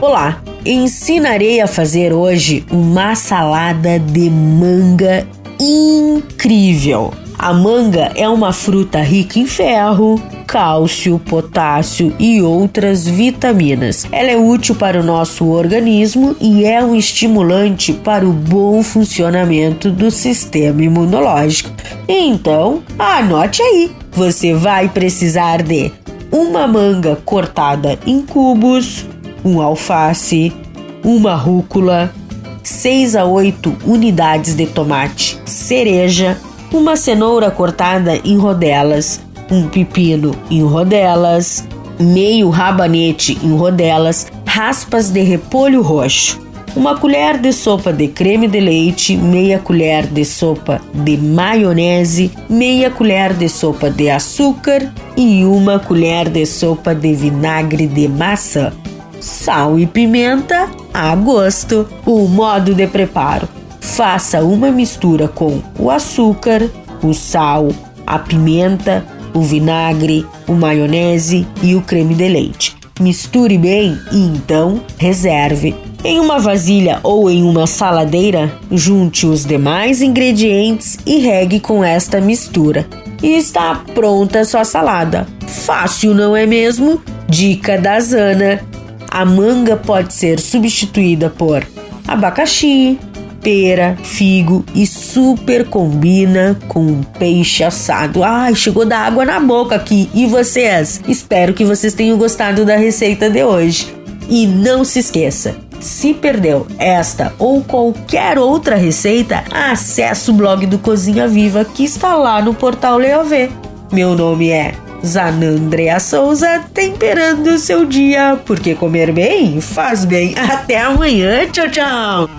Olá, ensinarei a fazer hoje uma salada de manga incrível. A manga é uma fruta rica em ferro, cálcio, potássio e outras vitaminas. Ela é útil para o nosso organismo e é um estimulante para o bom funcionamento do sistema imunológico. Então, anote aí: você vai precisar de uma manga cortada em cubos, um alface, uma rúcula, 6 a 8 unidades de tomate cereja, uma cenoura cortada em rodelas, um pepino em rodelas, meio rabanete em rodelas, raspas de repolho roxo, uma colher de sopa de creme de leite, meia colher de sopa de maionese, meia colher de sopa de açúcar e uma colher de sopa de vinagre de maçã. Sal e pimenta a gosto. O modo de preparo: faça uma mistura com o açúcar, o sal, a pimenta, o vinagre, o maionese e o creme de leite. Misture bem e então reserve. Em uma vasilha ou em uma saladeira, junte os demais ingredientes e regue com esta mistura. E está pronta a sua salada. Fácil, não é mesmo? Dica da Zana: a manga pode ser substituída por abacaxi, pera, figo e super combina com um peixe assado. Ai, chegou da água na boca aqui. E vocês? Espero que vocês tenham gostado da receita de hoje. E não se esqueça, se perdeu esta ou qualquer outra receita, acesse o blog do Cozinha Viva que está lá no portal Leovê. Meu nome é Zanandrea Souza, temperando seu dia, porque comer bem faz bem. Até amanhã, tchau, tchau!